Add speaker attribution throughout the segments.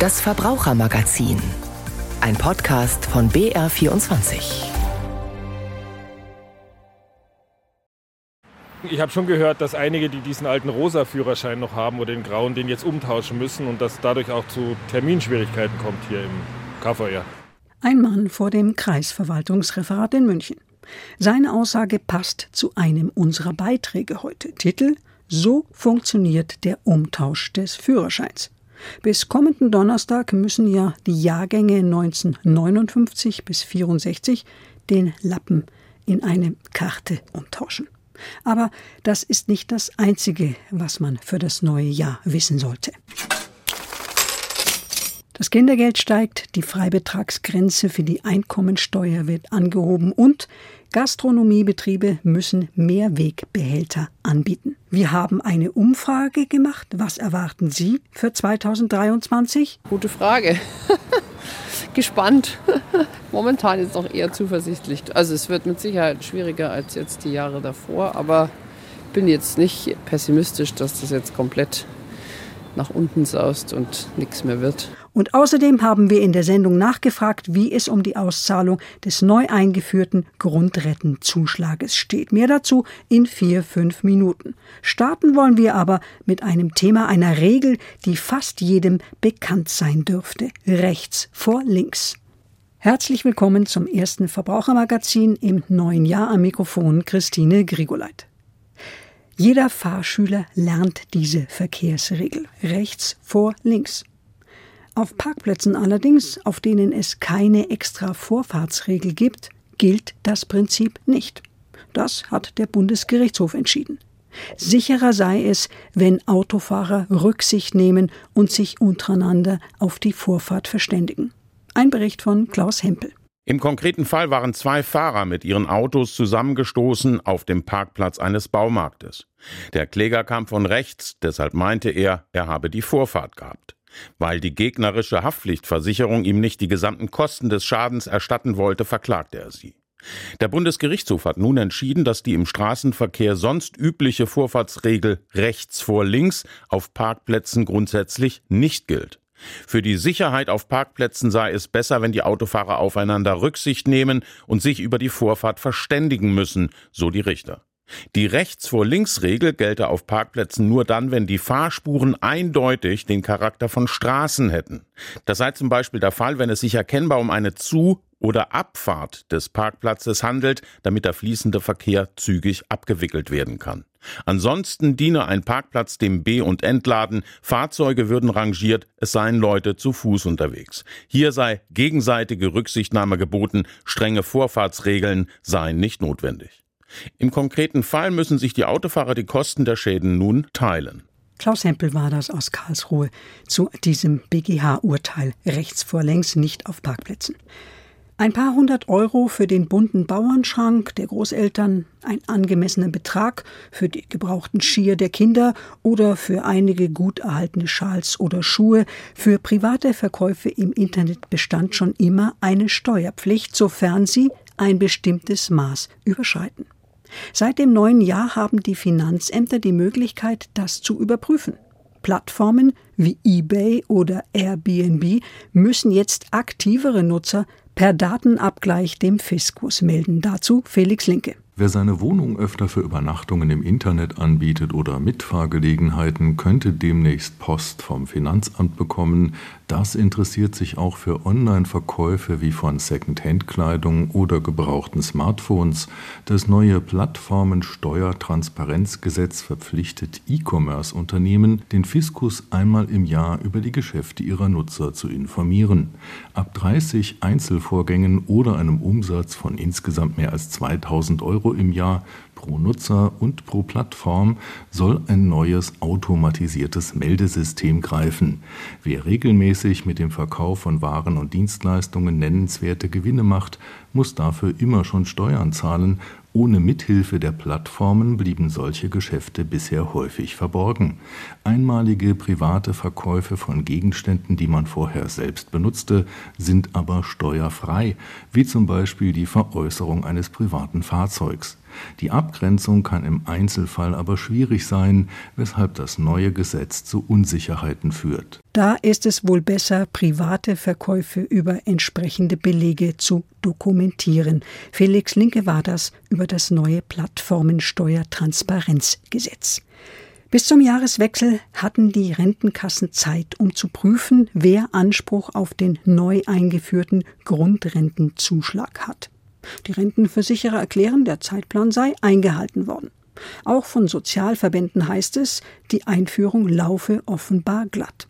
Speaker 1: Das Verbrauchermagazin. Ein Podcast von BR24.
Speaker 2: Ich habe schon gehört, dass einige, die diesen alten rosa Führerschein noch haben oder den grauen, den jetzt umtauschen müssen und dass dadurch auch zu Terminschwierigkeiten kommt hier im KVR.
Speaker 3: Ein Mann vor dem Kreisverwaltungsreferat in München. Seine Aussage passt zu einem unserer Beiträge heute. Titel So funktioniert der Umtausch des Führerscheins. Bis kommenden Donnerstag müssen ja die Jahrgänge 1959 bis 64 den Lappen in eine Karte umtauschen. Aber das ist nicht das Einzige, was man für das neue Jahr wissen sollte. Das Kindergeld steigt, die Freibetragsgrenze für die Einkommensteuer wird angehoben und Gastronomiebetriebe müssen Mehrwegbehälter anbieten. Wir haben eine Umfrage gemacht. Was erwarten Sie für 2023?
Speaker 4: Gute Frage. Gespannt. Momentan ist noch eher zuversichtlich. Also es wird mit Sicherheit schwieriger als jetzt die Jahre davor, aber ich bin jetzt nicht pessimistisch, dass das jetzt komplett nach unten saust und nichts mehr wird.
Speaker 3: Und außerdem haben wir in der Sendung nachgefragt, wie es um die Auszahlung des neu eingeführten Grundrettenzuschlages steht. Mehr dazu in vier, fünf Minuten. Starten wollen wir aber mit einem Thema einer Regel, die fast jedem bekannt sein dürfte. Rechts vor links. Herzlich willkommen zum ersten Verbrauchermagazin im neuen Jahr am Mikrofon Christine Grigoleit. Jeder Fahrschüler lernt diese Verkehrsregel. Rechts vor links. Auf Parkplätzen allerdings, auf denen es keine extra Vorfahrtsregel gibt, gilt das Prinzip nicht. Das hat der Bundesgerichtshof entschieden. Sicherer sei es, wenn Autofahrer Rücksicht nehmen und sich untereinander auf die Vorfahrt verständigen. Ein Bericht von Klaus Hempel.
Speaker 5: Im konkreten Fall waren zwei Fahrer mit ihren Autos zusammengestoßen auf dem Parkplatz eines Baumarktes. Der Kläger kam von rechts, deshalb meinte er, er habe die Vorfahrt gehabt. Weil die gegnerische Haftpflichtversicherung ihm nicht die gesamten Kosten des Schadens erstatten wollte, verklagte er sie. Der Bundesgerichtshof hat nun entschieden, dass die im Straßenverkehr sonst übliche Vorfahrtsregel rechts vor links auf Parkplätzen grundsätzlich nicht gilt. Für die Sicherheit auf Parkplätzen sei es besser, wenn die Autofahrer aufeinander Rücksicht nehmen und sich über die Vorfahrt verständigen müssen, so die Richter. Die Rechts vor links Regel gelte auf Parkplätzen nur dann, wenn die Fahrspuren eindeutig den Charakter von Straßen hätten. Das sei zum Beispiel der Fall, wenn es sich erkennbar um eine Zu- oder Abfahrt des Parkplatzes handelt, damit der fließende Verkehr zügig abgewickelt werden kann. Ansonsten diene ein Parkplatz dem B- und Entladen, Fahrzeuge würden rangiert, es seien Leute zu Fuß unterwegs. Hier sei gegenseitige Rücksichtnahme geboten, strenge Vorfahrtsregeln seien nicht notwendig. Im konkreten Fall müssen sich die Autofahrer die Kosten der Schäden nun teilen.
Speaker 3: Klaus Hempel war das aus Karlsruhe zu diesem BGH-Urteil rechts vor längs nicht auf Parkplätzen. Ein paar hundert Euro für den bunten Bauernschrank der Großeltern, ein angemessener Betrag für die gebrauchten Skier der Kinder oder für einige gut erhaltene Schals oder Schuhe. Für private Verkäufe im Internet bestand schon immer eine Steuerpflicht, sofern sie ein bestimmtes Maß überschreiten. Seit dem neuen Jahr haben die Finanzämter die Möglichkeit, das zu überprüfen. Plattformen wie eBay oder Airbnb müssen jetzt aktivere Nutzer per Datenabgleich dem Fiskus melden. Dazu Felix Linke.
Speaker 6: Wer seine Wohnung öfter für Übernachtungen im Internet anbietet oder Mitfahrgelegenheiten, könnte demnächst Post vom Finanzamt bekommen. Das interessiert sich auch für Online-Verkäufe wie von Second-Hand-Kleidung oder gebrauchten Smartphones. Das neue Plattformensteuertransparenzgesetz verpflichtet E-Commerce-Unternehmen, den Fiskus einmal im Jahr über die Geschäfte ihrer Nutzer zu informieren. Ab 30 Einzelvorgängen oder einem Umsatz von insgesamt mehr als 2000 Euro im Jahr pro Nutzer und pro Plattform soll ein neues automatisiertes Meldesystem greifen. Wer regelmäßig mit dem Verkauf von Waren und Dienstleistungen nennenswerte Gewinne macht, muss dafür immer schon Steuern zahlen. Ohne Mithilfe der Plattformen blieben solche Geschäfte bisher häufig verborgen. Einmalige private Verkäufe von Gegenständen, die man vorher selbst benutzte, sind aber steuerfrei, wie zum Beispiel die Veräußerung eines privaten Fahrzeugs. Die Abgrenzung kann im Einzelfall aber schwierig sein, weshalb das neue Gesetz zu Unsicherheiten führt.
Speaker 3: Da ist es wohl besser, private Verkäufe über entsprechende Belege zu dokumentieren. Felix Linke war das über das neue Plattformensteuertransparenzgesetz. Bis zum Jahreswechsel hatten die Rentenkassen Zeit, um zu prüfen, wer Anspruch auf den neu eingeführten Grundrentenzuschlag hat. Die Rentenversicherer erklären, der Zeitplan sei eingehalten worden. Auch von Sozialverbänden heißt es, die Einführung laufe offenbar glatt.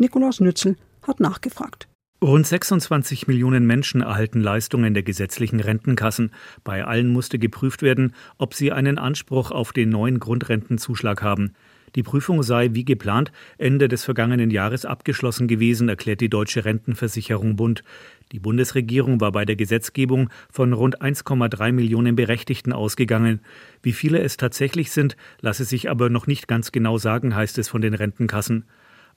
Speaker 3: Nikolaus Nützel hat nachgefragt.
Speaker 7: Rund 26 Millionen Menschen erhalten Leistungen der gesetzlichen Rentenkassen. Bei allen musste geprüft werden, ob sie einen Anspruch auf den neuen Grundrentenzuschlag haben. Die Prüfung sei wie geplant Ende des vergangenen Jahres abgeschlossen gewesen, erklärt die Deutsche Rentenversicherung Bund. Die Bundesregierung war bei der Gesetzgebung von rund 1,3 Millionen Berechtigten ausgegangen. Wie viele es tatsächlich sind, lasse sich aber noch nicht ganz genau sagen, heißt es von den Rentenkassen.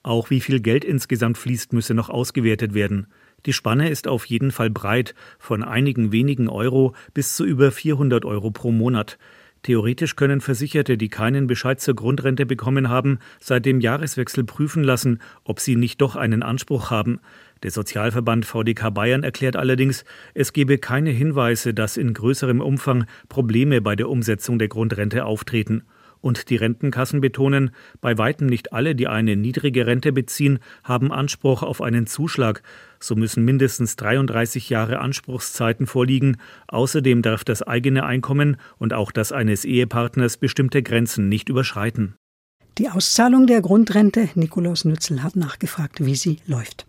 Speaker 7: Auch wie viel Geld insgesamt fließt, müsse noch ausgewertet werden. Die Spanne ist auf jeden Fall breit, von einigen wenigen Euro bis zu über 400 Euro pro Monat. Theoretisch können Versicherte, die keinen Bescheid zur Grundrente bekommen haben, seit dem Jahreswechsel prüfen lassen, ob sie nicht doch einen Anspruch haben. Der Sozialverband VDK Bayern erklärt allerdings, es gebe keine Hinweise, dass in größerem Umfang Probleme bei der Umsetzung der Grundrente auftreten. Und die Rentenkassen betonen, bei weitem nicht alle, die eine niedrige Rente beziehen, haben Anspruch auf einen Zuschlag. So müssen mindestens 33 Jahre Anspruchszeiten vorliegen. Außerdem darf das eigene Einkommen und auch das eines Ehepartners bestimmte Grenzen nicht überschreiten.
Speaker 3: Die Auszahlung der Grundrente, Nikolaus Nützel hat nachgefragt, wie sie läuft.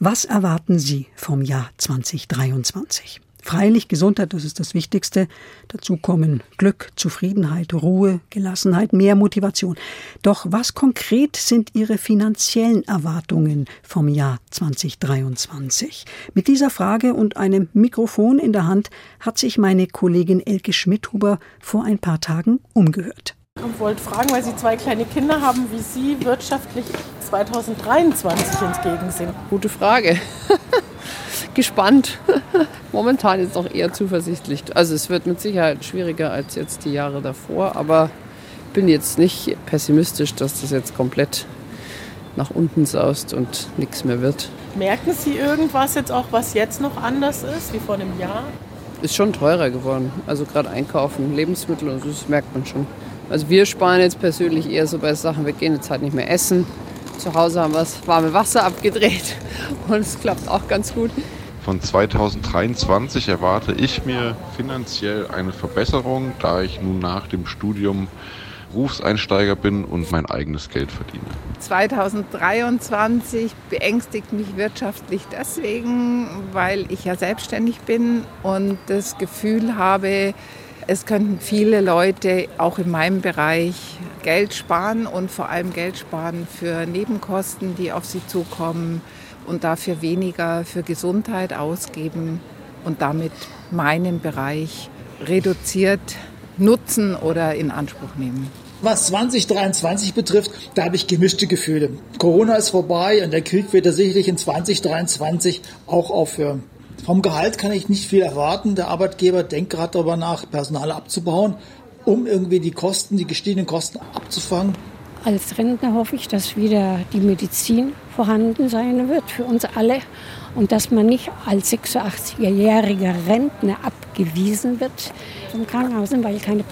Speaker 3: Was erwarten Sie vom Jahr 2023? Freilich Gesundheit, das ist das Wichtigste. Dazu kommen Glück, Zufriedenheit, Ruhe, Gelassenheit, mehr Motivation. Doch was konkret sind Ihre finanziellen Erwartungen vom Jahr 2023? Mit dieser Frage und einem Mikrofon in der Hand hat sich meine Kollegin Elke Schmidhuber vor ein paar Tagen umgehört.
Speaker 8: Ich wollte fragen, weil Sie zwei kleine Kinder haben, wie Sie wirtschaftlich 2023 entgegensehen.
Speaker 4: Gute Frage. gespannt. Momentan ist es noch eher zuversichtlich. Also es wird mit Sicherheit schwieriger als jetzt die Jahre davor, aber ich bin jetzt nicht pessimistisch, dass das jetzt komplett nach unten saust und nichts mehr wird.
Speaker 8: Merken Sie irgendwas jetzt auch, was jetzt noch anders ist wie vor einem Jahr?
Speaker 4: Ist schon teurer geworden. Also gerade einkaufen, Lebensmittel und so, das merkt man schon. Also wir sparen jetzt persönlich eher so bei Sachen, wir gehen jetzt halt nicht mehr essen. Zu Hause haben wir das warme Wasser abgedreht und es klappt auch ganz gut.
Speaker 9: Von 2023 erwarte ich mir finanziell eine Verbesserung, da ich nun nach dem Studium Berufseinsteiger bin und mein eigenes Geld verdiene.
Speaker 10: 2023 beängstigt mich wirtschaftlich deswegen, weil ich ja selbstständig bin und das Gefühl habe, es könnten viele Leute auch in meinem Bereich Geld sparen und vor allem Geld sparen für Nebenkosten, die auf sie zukommen und dafür weniger für Gesundheit ausgeben und damit meinen Bereich reduziert nutzen oder in Anspruch nehmen.
Speaker 11: Was 2023 betrifft, da habe ich gemischte Gefühle. Corona ist vorbei und der Krieg wird ja sicherlich in 2023 auch aufhören. Vom Gehalt kann ich nicht viel erwarten. Der Arbeitgeber denkt gerade darüber nach, Personal abzubauen, um irgendwie die Kosten, die gestiegenen Kosten abzufangen.
Speaker 12: Als Rentner hoffe ich, dass wieder die Medizin vorhanden sein wird für uns alle und dass man nicht als 86-jähriger Rentner abgewiesen wird vom Krankenhaus, weil keine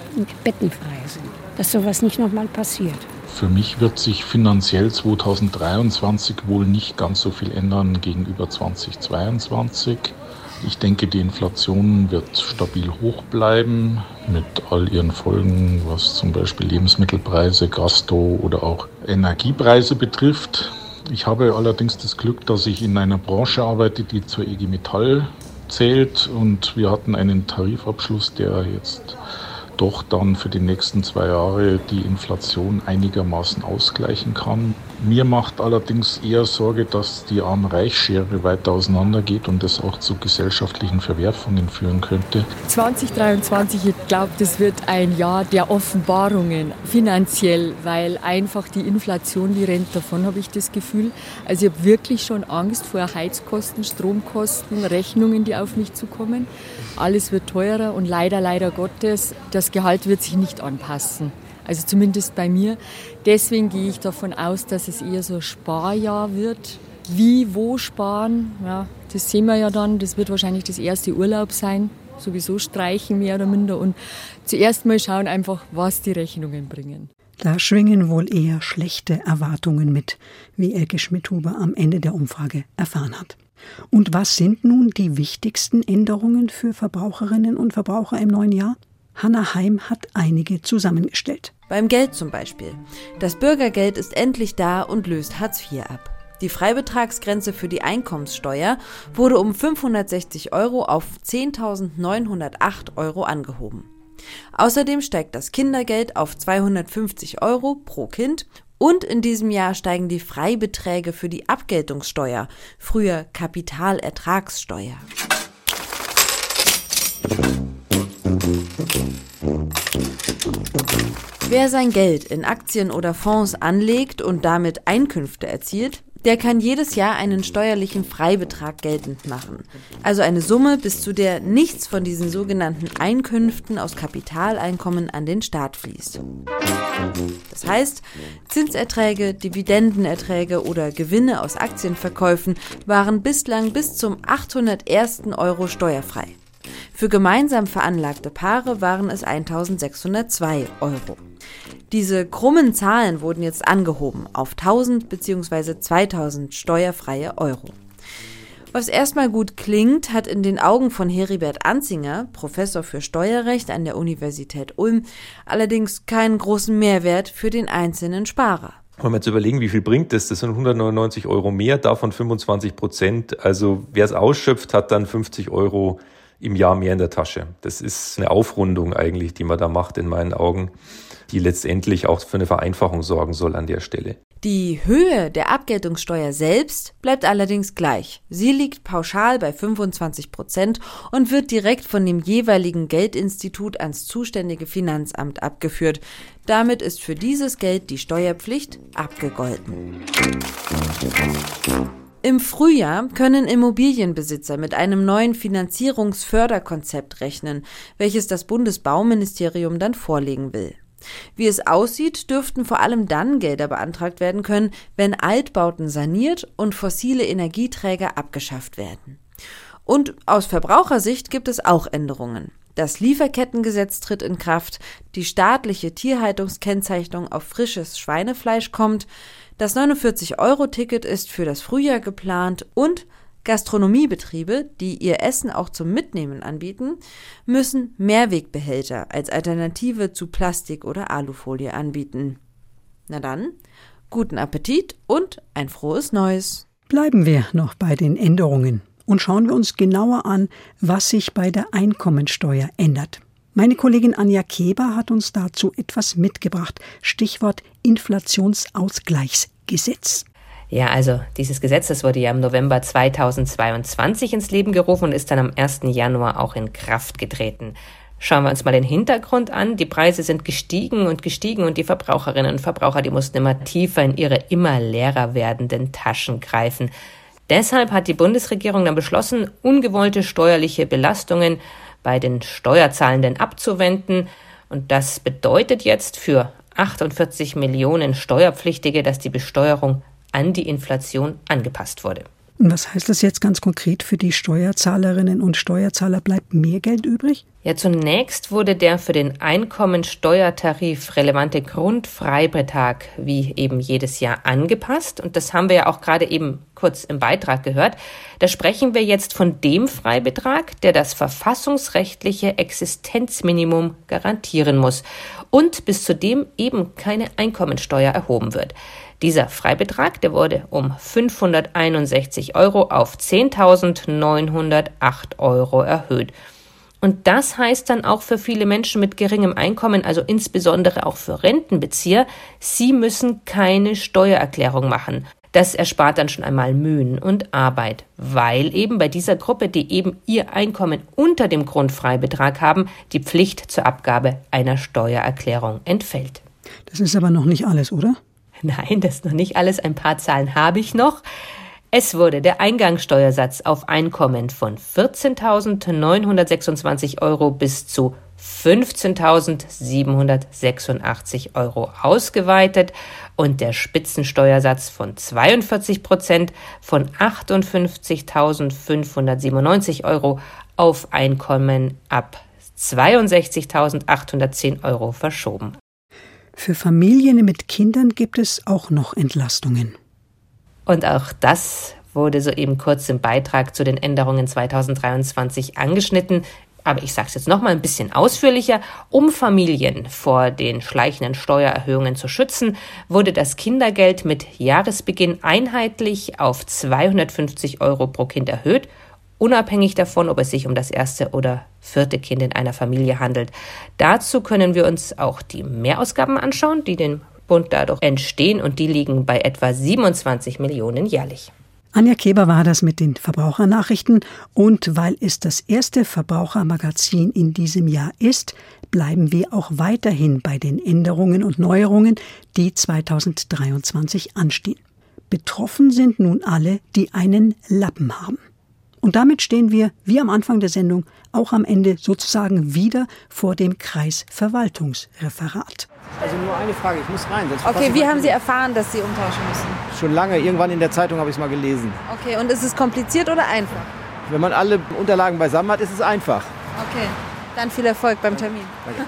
Speaker 12: Betten frei sind. Dass sowas nicht nochmal passiert.
Speaker 13: Für mich wird sich finanziell 2023 wohl nicht ganz so viel ändern gegenüber 2022. Ich denke, die Inflation wird stabil hoch bleiben mit all ihren Folgen, was zum Beispiel Lebensmittelpreise, Gasto oder auch Energiepreise betrifft. Ich habe allerdings das Glück, dass ich in einer Branche arbeite, die zur EG Metall zählt und wir hatten einen Tarifabschluss, der jetzt doch dann für die nächsten zwei Jahre die Inflation einigermaßen ausgleichen kann. Mir macht allerdings eher Sorge, dass die Arm-Reich-Schere weiter auseinandergeht und das auch zu gesellschaftlichen Verwerfungen führen könnte.
Speaker 14: 2023, ich glaube, das wird ein Jahr der Offenbarungen finanziell, weil einfach die Inflation, die rennt davon, habe ich das Gefühl. Also ich habe wirklich schon Angst vor Heizkosten, Stromkosten, Rechnungen, die auf mich zukommen. Alles wird teurer und leider, leider Gottes, das Gehalt wird sich nicht anpassen. Also zumindest bei mir. Deswegen gehe ich davon aus, dass es eher so ein Sparjahr wird. Wie, wo sparen, ja, das sehen wir ja dann. Das wird wahrscheinlich das erste Urlaub sein. Sowieso streichen mehr oder minder und zuerst mal schauen einfach, was die Rechnungen bringen.
Speaker 3: Da schwingen wohl eher schlechte Erwartungen mit, wie Elke Schmidhuber am Ende der Umfrage erfahren hat. Und was sind nun die wichtigsten Änderungen für Verbraucherinnen und Verbraucher im neuen Jahr? Hanna Heim hat einige zusammengestellt.
Speaker 15: Beim Geld zum Beispiel. Das Bürgergeld ist endlich da und löst Hartz IV ab. Die Freibetragsgrenze für die Einkommenssteuer wurde um 560 Euro auf 10.908 Euro angehoben. Außerdem steigt das Kindergeld auf 250 Euro pro Kind und in diesem Jahr steigen die Freibeträge für die Abgeltungssteuer, früher Kapitalertragssteuer. Wer sein Geld in Aktien oder Fonds anlegt und damit Einkünfte erzielt, der kann jedes Jahr einen steuerlichen Freibetrag geltend machen. Also eine Summe, bis zu der nichts von diesen sogenannten Einkünften aus Kapitaleinkommen an den Staat fließt. Das heißt, Zinserträge, Dividendenerträge oder Gewinne aus Aktienverkäufen waren bislang bis zum 801. Euro steuerfrei. Für gemeinsam veranlagte Paare waren es 1602 Euro. Diese krummen Zahlen wurden jetzt angehoben auf 1000 bzw. 2000 steuerfreie Euro. Was erstmal gut klingt, hat in den Augen von Heribert Anzinger, Professor für Steuerrecht an der Universität Ulm, allerdings keinen großen Mehrwert für den einzelnen Sparer.
Speaker 16: Wenn wir jetzt überlegen, wie viel bringt das? Das sind 199 Euro mehr, davon 25 Prozent. Also wer es ausschöpft, hat dann 50 Euro im Jahr mehr in der Tasche. Das ist eine Aufrundung eigentlich, die man da macht in meinen Augen die letztendlich auch für eine Vereinfachung sorgen soll an der Stelle.
Speaker 15: Die Höhe der Abgeltungssteuer selbst bleibt allerdings gleich. Sie liegt pauschal bei 25 Prozent und wird direkt von dem jeweiligen Geldinstitut ans zuständige Finanzamt abgeführt. Damit ist für dieses Geld die Steuerpflicht abgegolten. Im Frühjahr können Immobilienbesitzer mit einem neuen Finanzierungsförderkonzept rechnen, welches das Bundesbauministerium dann vorlegen will. Wie es aussieht, dürften vor allem dann Gelder beantragt werden können, wenn Altbauten saniert und fossile Energieträger abgeschafft werden. Und aus Verbrauchersicht gibt es auch Änderungen. Das Lieferkettengesetz tritt in Kraft, die staatliche Tierhaltungskennzeichnung auf frisches Schweinefleisch kommt, das 49-Euro-Ticket ist für das Frühjahr geplant und Gastronomiebetriebe, die ihr Essen auch zum Mitnehmen anbieten, müssen Mehrwegbehälter als Alternative zu Plastik oder Alufolie anbieten. Na dann, guten Appetit und ein frohes Neues.
Speaker 3: Bleiben wir noch bei den Änderungen und schauen wir uns genauer an, was sich bei der Einkommensteuer ändert. Meine Kollegin Anja Keber hat uns dazu etwas mitgebracht. Stichwort Inflationsausgleichsgesetz.
Speaker 17: Ja, also dieses Gesetz, das wurde ja im November 2022 ins Leben gerufen und ist dann am 1. Januar auch in Kraft getreten. Schauen wir uns mal den Hintergrund an. Die Preise sind gestiegen und gestiegen und die Verbraucherinnen und Verbraucher, die mussten immer tiefer in ihre immer leerer werdenden Taschen greifen. Deshalb hat die Bundesregierung dann beschlossen, ungewollte steuerliche Belastungen bei den Steuerzahlenden abzuwenden. Und das bedeutet jetzt für 48 Millionen Steuerpflichtige, dass die Besteuerung an die Inflation angepasst wurde.
Speaker 3: Und was heißt das jetzt ganz konkret für die Steuerzahlerinnen und Steuerzahler? Bleibt mehr Geld übrig?
Speaker 17: Ja, zunächst wurde der für den Einkommensteuertarif relevante Grundfreibetrag wie eben jedes Jahr angepasst. Und das haben wir ja auch gerade eben kurz im Beitrag gehört. Da sprechen wir jetzt von dem Freibetrag, der das verfassungsrechtliche Existenzminimum garantieren muss und bis zu dem eben keine Einkommensteuer erhoben wird. Dieser Freibetrag, der wurde um 561 Euro auf 10.908 Euro erhöht. Und das heißt dann auch für viele Menschen mit geringem Einkommen, also insbesondere auch für Rentenbezieher, sie müssen keine Steuererklärung machen. Das erspart dann schon einmal Mühen und Arbeit, weil eben bei dieser Gruppe, die eben ihr Einkommen unter dem Grundfreibetrag haben, die Pflicht zur Abgabe einer Steuererklärung entfällt.
Speaker 3: Das ist aber noch nicht alles, oder?
Speaker 17: Nein, das ist noch nicht alles. Ein paar Zahlen habe ich noch. Es wurde der Eingangssteuersatz auf Einkommen von 14.926 Euro bis zu 15.786 Euro ausgeweitet und der Spitzensteuersatz von 42 Prozent von 58.597 Euro auf Einkommen ab 62.810 Euro verschoben.
Speaker 3: Für Familien mit Kindern gibt es auch noch Entlastungen.
Speaker 17: Und auch das wurde soeben kurz im Beitrag zu den Änderungen 2023 angeschnitten. Aber ich sage es jetzt noch mal ein bisschen ausführlicher. Um Familien vor den schleichenden Steuererhöhungen zu schützen, wurde das Kindergeld mit Jahresbeginn einheitlich auf 250 Euro pro Kind erhöht, unabhängig davon, ob es sich um das erste oder vierte Kind in einer Familie handelt. Dazu können wir uns auch die Mehrausgaben anschauen, die den Bund dadurch entstehen und die liegen bei etwa 27 Millionen jährlich.
Speaker 3: Anja Keber war das mit den Verbrauchernachrichten und weil es das erste Verbrauchermagazin in diesem Jahr ist, bleiben wir auch weiterhin bei den Änderungen und Neuerungen, die 2023 anstehen. Betroffen sind nun alle, die einen Lappen haben. Und damit stehen wir, wie am Anfang der Sendung, auch am Ende sozusagen wieder vor dem Kreisverwaltungsreferat.
Speaker 18: Also nur eine Frage, ich muss rein.
Speaker 15: okay, wie haben Sie erfahren, dass Sie umtauschen müssen?
Speaker 18: Schon lange, irgendwann in der Zeitung habe ich es mal gelesen.
Speaker 15: Okay, und ist es kompliziert oder einfach?
Speaker 18: Wenn man alle Unterlagen beisammen hat, ist es einfach.
Speaker 15: Okay, dann viel Erfolg beim Termin.
Speaker 18: Danke.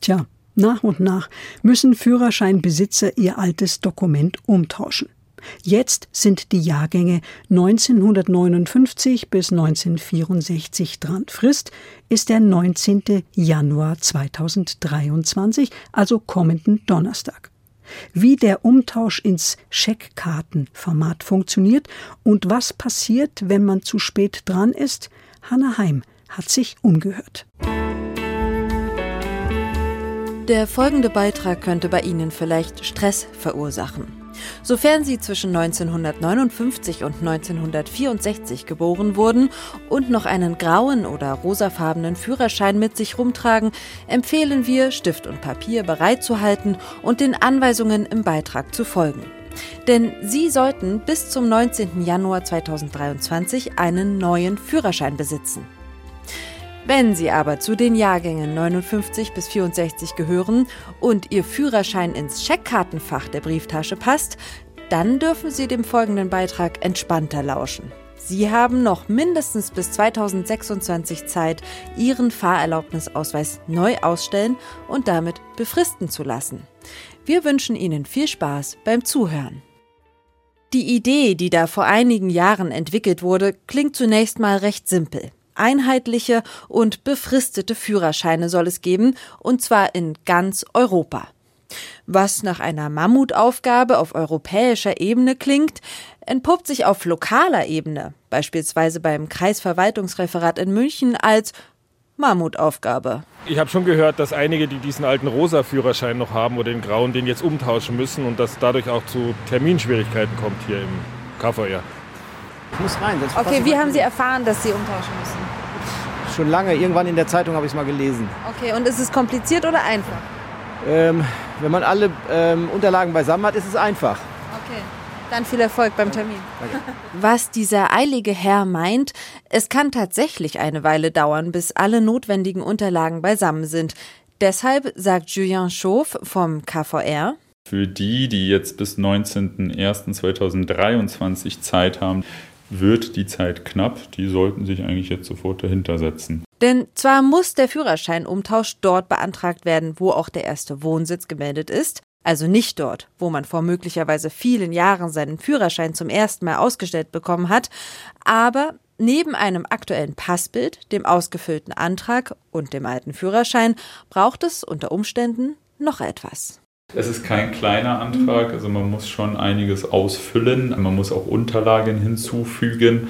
Speaker 3: Tja, nach und nach müssen Führerscheinbesitzer ihr altes Dokument umtauschen. Jetzt sind die Jahrgänge 1959 bis 1964 dran. Frist ist der 19. Januar 2023, also kommenden Donnerstag. Wie der Umtausch ins Scheckkartenformat funktioniert und was passiert, wenn man zu spät dran ist, Hanna Heim hat sich umgehört.
Speaker 15: Der folgende Beitrag könnte bei Ihnen vielleicht Stress verursachen. Sofern Sie zwischen 1959 und 1964 geboren wurden und noch einen grauen oder rosafarbenen Führerschein mit sich rumtragen, empfehlen wir, Stift und Papier bereitzuhalten und den Anweisungen im Beitrag zu folgen. Denn Sie sollten bis zum 19. Januar 2023 einen neuen Führerschein besitzen. Wenn Sie aber zu den Jahrgängen 59 bis 64 gehören und Ihr Führerschein ins Scheckkartenfach der Brieftasche passt, dann dürfen Sie dem folgenden Beitrag entspannter lauschen. Sie haben noch mindestens bis 2026 Zeit, Ihren Fahrerlaubnisausweis neu ausstellen und damit befristen zu lassen. Wir wünschen Ihnen viel Spaß beim Zuhören. Die Idee, die da vor einigen Jahren entwickelt wurde, klingt zunächst mal recht simpel. Einheitliche und befristete Führerscheine soll es geben, und zwar in ganz Europa. Was nach einer Mammutaufgabe auf europäischer Ebene klingt, entpuppt sich auf lokaler Ebene, beispielsweise beim Kreisverwaltungsreferat in München, als Mammutaufgabe.
Speaker 2: Ich habe schon gehört, dass einige, die diesen alten rosa Führerschein noch haben oder den grauen, den jetzt umtauschen müssen und dass dadurch auch zu Terminschwierigkeiten kommt hier im KVR.
Speaker 18: Ich muss rein.
Speaker 15: okay, wie haben Sie erfahren, dass Sie umtauschen müssen?
Speaker 18: Schon lange, irgendwann in der Zeitung habe ich es mal gelesen.
Speaker 15: Okay, und ist es kompliziert oder einfach?
Speaker 18: Ähm, wenn man alle ähm, Unterlagen beisammen hat, ist es einfach.
Speaker 15: Okay, dann viel Erfolg beim Termin. Danke. Was dieser eilige Herr meint, es kann tatsächlich eine Weile dauern, bis alle notwendigen Unterlagen beisammen sind. Deshalb sagt Julien Schauff vom KVR,
Speaker 19: für die, die jetzt bis 19.01.2023 Zeit haben, wird die Zeit knapp. Die sollten sich eigentlich jetzt sofort dahinter setzen.
Speaker 15: Denn zwar muss der Führerscheinumtausch dort beantragt werden, wo auch der erste Wohnsitz gemeldet ist, also nicht dort, wo man vor möglicherweise vielen Jahren seinen Führerschein zum ersten Mal ausgestellt bekommen hat, aber neben einem aktuellen Passbild, dem ausgefüllten Antrag und dem alten Führerschein braucht es unter Umständen noch etwas.
Speaker 19: Es ist kein kleiner Antrag, also man muss schon einiges ausfüllen, man muss auch Unterlagen hinzufügen.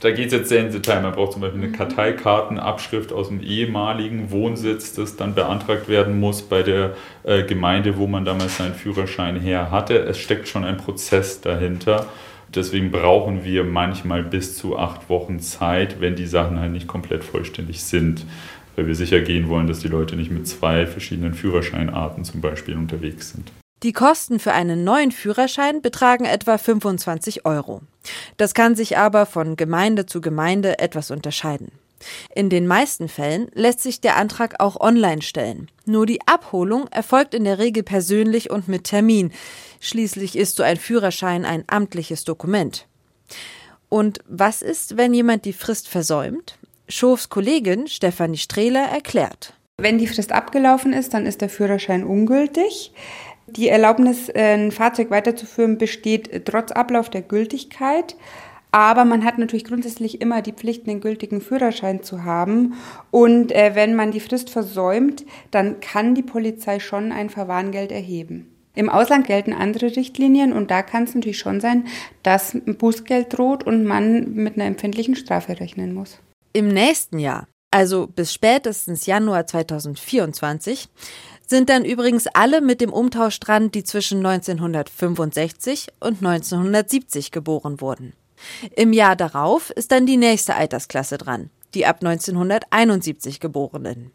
Speaker 19: Da geht es jetzt sehr ins Detail. Man braucht zum Beispiel eine Karteikartenabschrift aus dem ehemaligen Wohnsitz, das dann beantragt werden muss bei der äh, Gemeinde, wo man damals seinen Führerschein her hatte. Es steckt schon ein Prozess dahinter. Deswegen brauchen wir manchmal bis zu acht Wochen Zeit, wenn die Sachen halt nicht komplett vollständig sind. Weil wir sicher gehen wollen, dass die Leute nicht mit zwei verschiedenen Führerscheinarten zum Beispiel unterwegs sind.
Speaker 15: Die Kosten für einen neuen Führerschein betragen etwa 25 Euro. Das kann sich aber von Gemeinde zu Gemeinde etwas unterscheiden. In den meisten Fällen lässt sich der Antrag auch online stellen. Nur die Abholung erfolgt in der Regel persönlich und mit Termin. Schließlich ist so ein Führerschein ein amtliches Dokument. Und was ist, wenn jemand die Frist versäumt? Schofs Kollegin Stefanie Strehler erklärt.
Speaker 20: Wenn die Frist abgelaufen ist, dann ist der Führerschein ungültig. Die Erlaubnis, ein Fahrzeug weiterzuführen, besteht trotz Ablauf der Gültigkeit. Aber man hat natürlich grundsätzlich immer die Pflicht, einen gültigen Führerschein zu haben. Und äh, wenn man die Frist versäumt, dann kann die Polizei schon ein Verwarngeld erheben. Im Ausland gelten andere Richtlinien und da kann es natürlich schon sein, dass ein Bußgeld droht und man mit einer empfindlichen Strafe rechnen muss.
Speaker 15: Im nächsten Jahr, also bis spätestens Januar 2024, sind dann übrigens alle mit dem Umtausch dran, die zwischen 1965 und 1970 geboren wurden. Im Jahr darauf ist dann die nächste Altersklasse dran, die ab 1971 Geborenen.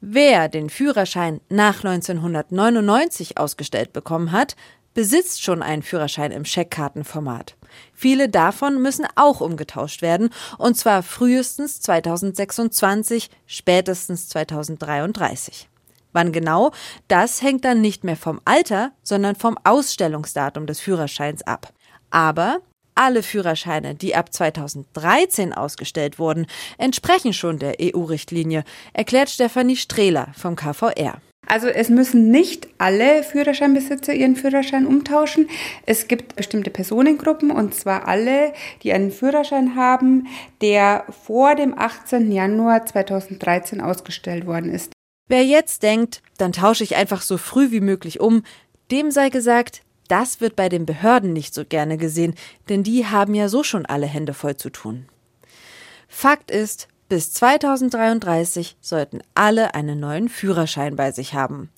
Speaker 15: Wer den Führerschein nach 1999 ausgestellt bekommen hat, besitzt schon einen Führerschein im Scheckkartenformat. Viele davon müssen auch umgetauscht werden, und zwar frühestens 2026, spätestens 2033. Wann genau, das hängt dann nicht mehr vom Alter, sondern vom Ausstellungsdatum des Führerscheins ab. Aber alle Führerscheine, die ab 2013 ausgestellt wurden, entsprechen schon der EU-Richtlinie, erklärt Stefanie Strehler vom KVR.
Speaker 20: Also es müssen nicht alle Führerscheinbesitzer ihren Führerschein umtauschen. Es gibt bestimmte Personengruppen und zwar alle, die einen Führerschein haben, der vor dem 18. Januar 2013 ausgestellt worden ist.
Speaker 15: Wer jetzt denkt, dann tausche ich einfach so früh wie möglich um, dem sei gesagt, das wird bei den Behörden nicht so gerne gesehen, denn die haben ja so schon alle Hände voll zu tun. Fakt ist, bis 2033 sollten alle einen neuen Führerschein bei sich haben.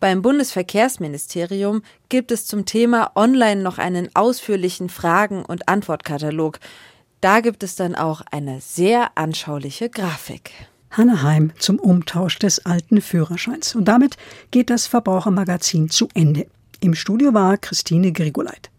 Speaker 15: Beim Bundesverkehrsministerium gibt es zum Thema online noch einen ausführlichen Fragen- und Antwortkatalog. Da gibt es dann auch eine sehr anschauliche Grafik.
Speaker 3: Hanne Heim zum Umtausch des alten Führerscheins. Und damit geht das Verbrauchermagazin zu Ende. Im Studio war Christine Grigoleit.